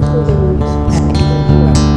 the you.